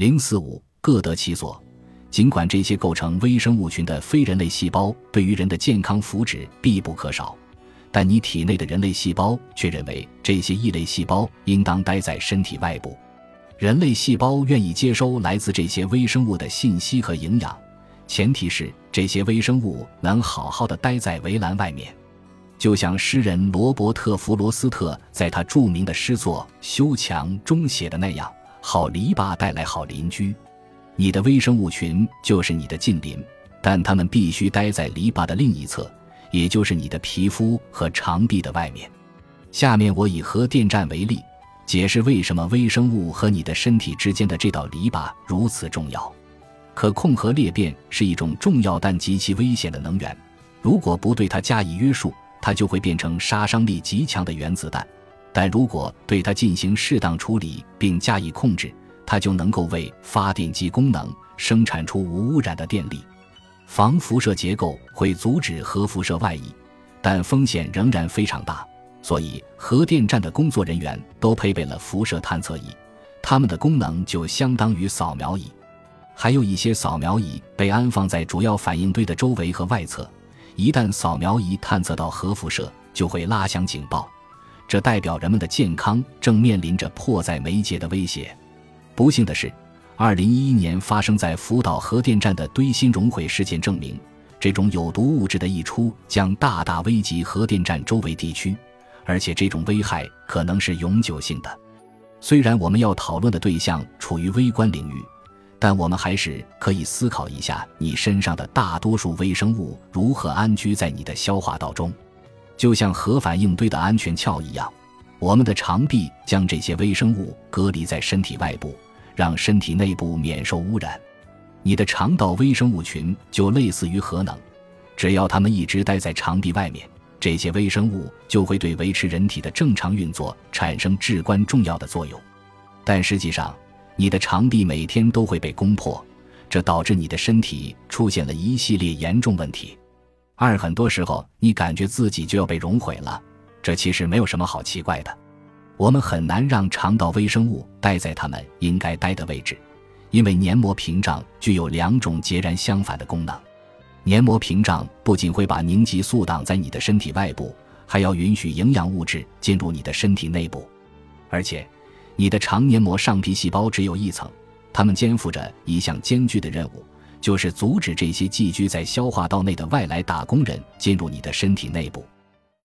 零四五各得其所。尽管这些构成微生物群的非人类细胞对于人的健康福祉必不可少，但你体内的人类细胞却认为这些异类细胞应当待在身体外部。人类细胞愿意接收来自这些微生物的信息和营养，前提是这些微生物能好好的待在围栏外面。就像诗人罗伯特·弗罗斯特在他著名的诗作《修墙》中写的那样：“好篱笆带来好邻居。”你的微生物群就是你的近邻，但它们必须待在篱笆的另一侧，也就是你的皮肤和肠壁的外面。下面我以核电站为例，解释为什么微生物和你的身体之间的这道篱笆如此重要。可控核裂变是一种重要但极其危险的能源，如果不对它加以约束，它就会变成杀伤力极强的原子弹；但如果对它进行适当处理并加以控制，它就能够为发电机功能生产出无污染的电力。防辐射结构会阻止核辐射外溢，但风险仍然非常大。所以，核电站的工作人员都配备了辐射探测仪，它们的功能就相当于扫描仪。还有一些扫描仪被安放在主要反应堆的周围和外侧，一旦扫描仪探测到核辐射，就会拉响警报，这代表人们的健康正面临着迫在眉睫的威胁。不幸的是，2011年发生在福岛核电站的堆芯熔毁事件证明，这种有毒物质的溢出将大大危及核电站周围地区，而且这种危害可能是永久性的。虽然我们要讨论的对象处于微观领域，但我们还是可以思考一下：你身上的大多数微生物如何安居在你的消化道中，就像核反应堆的安全壳一样，我们的肠壁将这些微生物隔离在身体外部。让身体内部免受污染，你的肠道微生物群就类似于核能，只要它们一直待在肠壁外面，这些微生物就会对维持人体的正常运作产生至关重要的作用。但实际上，你的肠壁每天都会被攻破，这导致你的身体出现了一系列严重问题。二，很多时候你感觉自己就要被融毁了，这其实没有什么好奇怪的。我们很难让肠道微生物待在它们应该待的位置，因为黏膜屏障具有两种截然相反的功能。黏膜屏障不仅会把凝集素挡在你的身体外部，还要允许营养物质进入你的身体内部。而且，你的肠黏膜上皮细胞只有一层，它们肩负着一项艰巨的任务，就是阻止这些寄居在消化道内的外来打工人进入你的身体内部。